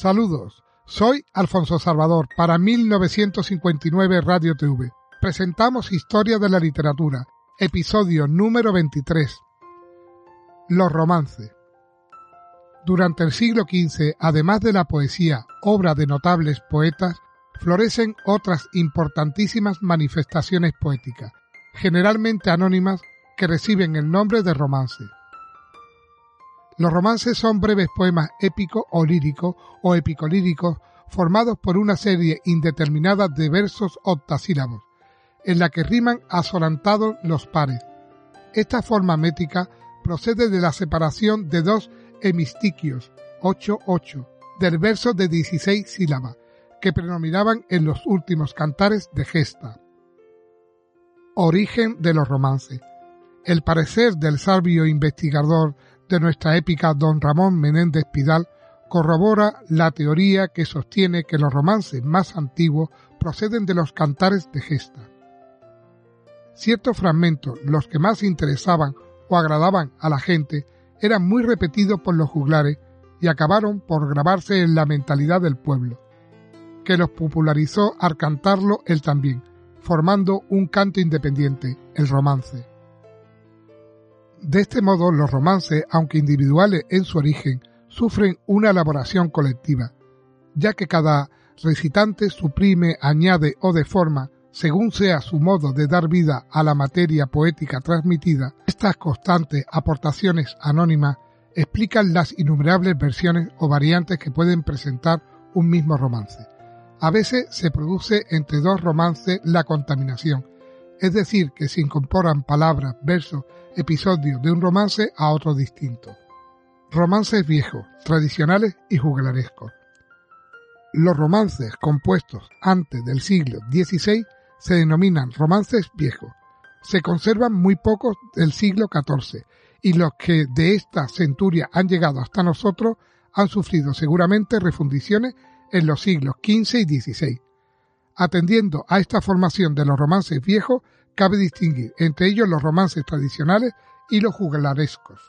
Saludos, soy Alfonso Salvador para 1959 Radio TV. Presentamos Historia de la Literatura, episodio número 23. Los romances. Durante el siglo XV, además de la poesía, obra de notables poetas, florecen otras importantísimas manifestaciones poéticas, generalmente anónimas, que reciben el nombre de romance. Los romances son breves poemas épicos o líricos o epicolíricos formados por una serie indeterminada de versos octasílabos, en la que riman asolantados los pares. Esta forma métrica procede de la separación de dos hemistiquios, 8-8, del verso de 16 sílabas, que predominaban en los últimos cantares de gesta. Origen de los romances. El parecer del sabio investigador de nuestra épica don Ramón Menéndez Pidal corrobora la teoría que sostiene que los romances más antiguos proceden de los cantares de gesta. Ciertos fragmentos, los que más interesaban o agradaban a la gente, eran muy repetidos por los juglares y acabaron por grabarse en la mentalidad del pueblo, que los popularizó al cantarlo él también, formando un canto independiente, el romance. De este modo, los romances, aunque individuales en su origen, sufren una elaboración colectiva, ya que cada recitante suprime, añade o deforma, según sea su modo de dar vida a la materia poética transmitida, estas constantes aportaciones anónimas explican las innumerables versiones o variantes que pueden presentar un mismo romance. A veces se produce entre dos romances la contaminación, es decir, que se incorporan palabras, versos, episodios de un romance a otro distinto. Romances viejos, tradicionales y juglarescos. Los romances compuestos antes del siglo XVI se denominan romances viejos. Se conservan muy pocos del siglo XIV y los que de esta centuria han llegado hasta nosotros han sufrido seguramente refundiciones en los siglos XV y XVI. Atendiendo a esta formación de los romances viejos, cabe distinguir entre ellos los romances tradicionales y los juglarescos.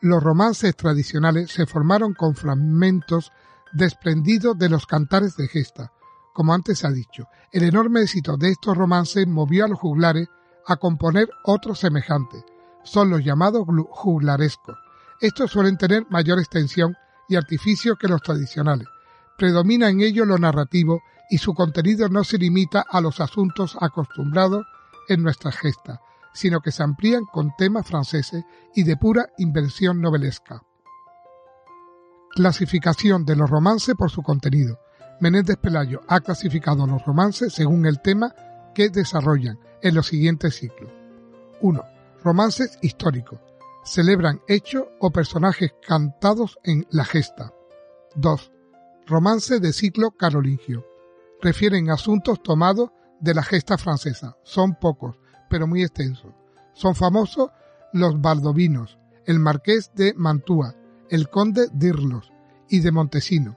Los romances tradicionales se formaron con fragmentos desprendidos de los cantares de gesta. Como antes se ha dicho, el enorme éxito de estos romances movió a los juglares a componer otros semejantes. Son los llamados juglarescos. Estos suelen tener mayor extensión y artificio que los tradicionales. Predomina en ellos lo narrativo y su contenido no se limita a los asuntos acostumbrados en nuestra gesta, sino que se amplían con temas franceses y de pura invención novelesca. Clasificación de los romances por su contenido. Menéndez Pelayo ha clasificado los romances según el tema que desarrollan en los siguientes ciclos. 1. Romances históricos. Celebran hechos o personajes cantados en la gesta. 2. Romances de ciclo carolingio refieren asuntos tomados de la gesta francesa. Son pocos, pero muy extensos. Son famosos los baldovinos, el marqués de Mantua, el conde d'Irlos y de Montesino.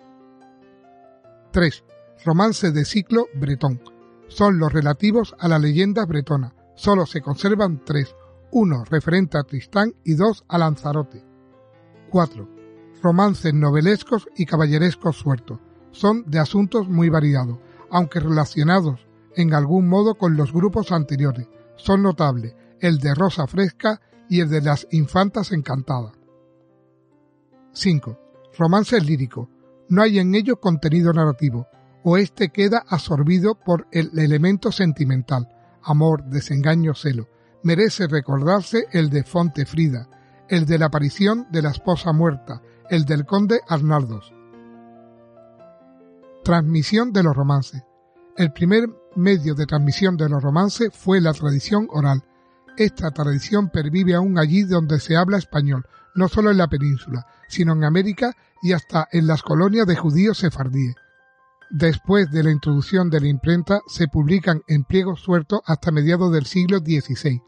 3. Romances de ciclo bretón. Son los relativos a la leyenda bretona. Solo se conservan tres, uno referente a Tristán y dos a Lanzarote. 4. Romances novelescos y caballerescos sueltos. Son de asuntos muy variados, aunque relacionados en algún modo con los grupos anteriores. Son notables el de Rosa Fresca y el de las Infantas Encantadas. 5. Romances líricos. No hay en ellos contenido narrativo, o éste queda absorbido por el elemento sentimental, amor, desengaño, celo. Merece recordarse el de Fonte Frida, el de la aparición de la esposa muerta, el del conde Arnaldos. Transmisión de los romances. El primer medio de transmisión de los romances fue la tradición oral. Esta tradición pervive aún allí donde se habla español, no solo en la península, sino en América y hasta en las colonias de judíos sefardíes. Después de la introducción de la imprenta, se publican en pliegos sueltos hasta mediados del siglo XVI,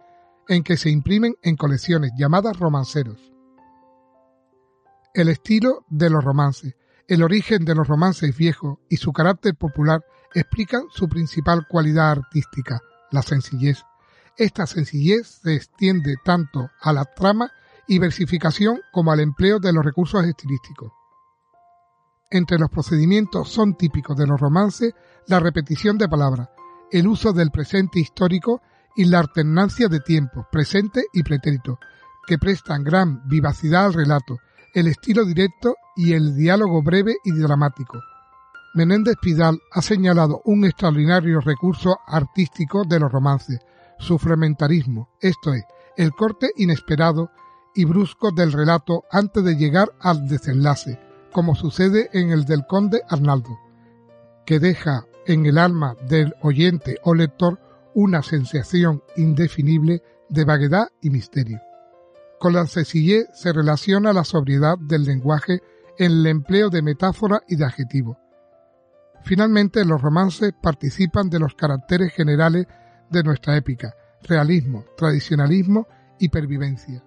en que se imprimen en colecciones llamadas romanceros. El estilo de los romances. El origen de los romances viejos y su carácter popular explican su principal cualidad artística, la sencillez. Esta sencillez se extiende tanto a la trama y versificación como al empleo de los recursos estilísticos. Entre los procedimientos son típicos de los romances la repetición de palabras, el uso del presente histórico y la alternancia de tiempos, presente y pretérito, que prestan gran vivacidad al relato, el estilo directo y el diálogo breve y dramático. Menéndez Pidal ha señalado un extraordinario recurso artístico de los romances, su fragmentarismo, esto es, el corte inesperado y brusco del relato antes de llegar al desenlace, como sucede en el del conde Arnaldo, que deja en el alma del oyente o lector una sensación indefinible de vaguedad y misterio. Con la sencillez se relaciona la sobriedad del lenguaje en el empleo de metáfora y de adjetivos. Finalmente, los romances participan de los caracteres generales de nuestra épica, realismo, tradicionalismo y pervivencia.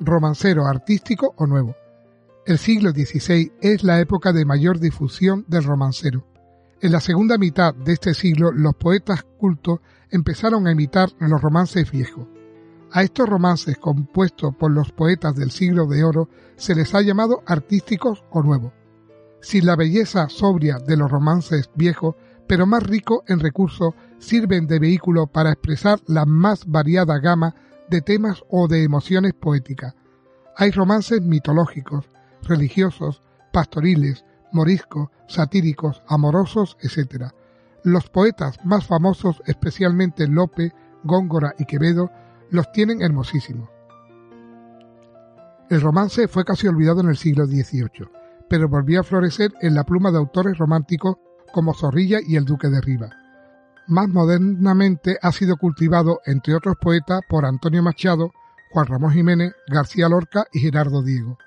Romancero artístico o nuevo. El siglo XVI es la época de mayor difusión del romancero. En la segunda mitad de este siglo los poetas cultos empezaron a imitar los romances viejos. A estos romances compuestos por los poetas del siglo de oro se les ha llamado artísticos o nuevos. Sin la belleza sobria de los romances viejos, pero más ricos en recursos, sirven de vehículo para expresar la más variada gama de temas o de emociones poéticas. Hay romances mitológicos, religiosos, pastoriles, moriscos, satíricos, amorosos, etc. Los poetas más famosos, especialmente Lope, Góngora y Quevedo, los tienen hermosísimos. El romance fue casi olvidado en el siglo XVIII, pero volvió a florecer en la pluma de autores románticos como Zorrilla y el Duque de Riva. Más modernamente ha sido cultivado, entre otros poetas, por Antonio Machado, Juan Ramón Jiménez, García Lorca y Gerardo Diego.